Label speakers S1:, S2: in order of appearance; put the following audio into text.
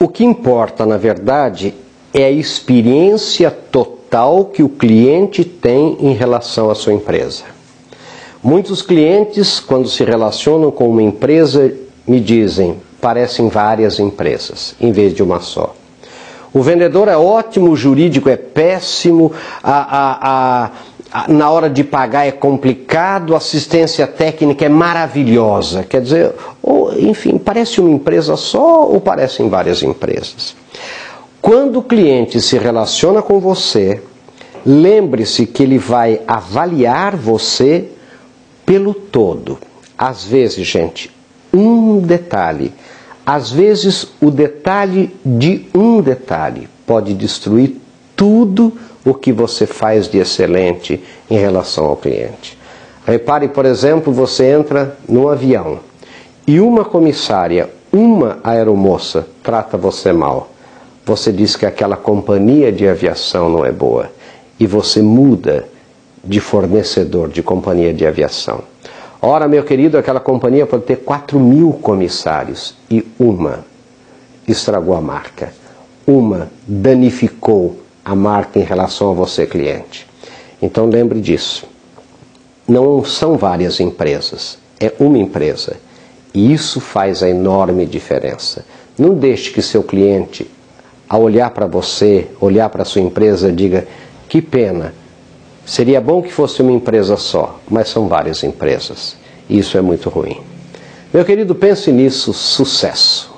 S1: O que importa, na verdade, é a experiência total que o cliente tem em relação à sua empresa. Muitos clientes, quando se relacionam com uma empresa, me dizem: parecem várias empresas, em vez de uma só. O vendedor é ótimo, o jurídico é péssimo, a, a, a, na hora de pagar é complicado, assistência técnica é maravilhosa. Quer dizer, ou, enfim, parece uma empresa só ou parecem várias empresas? Quando o cliente se relaciona com você, lembre-se que ele vai avaliar você pelo todo. Às vezes, gente, um detalhe às vezes, o detalhe de um detalhe pode destruir tudo o que você faz de excelente em relação ao cliente. Repare, por exemplo, você entra num avião e uma comissária, uma aeromoça, trata você mal. Você diz que aquela companhia de aviação não é boa e você muda de fornecedor de companhia de aviação. Ora, meu querido, aquela companhia pode ter 4 mil comissários e uma estragou a marca. Uma danificou a marca em relação a você, cliente. Então lembre disso. Não são várias empresas, é uma empresa. E isso faz a enorme diferença. Não deixe que seu cliente, ao olhar para você, olhar para sua empresa, diga: que pena, Seria bom que fosse uma empresa só, mas são várias empresas. Isso é muito ruim. Meu querido, pense nisso, sucesso.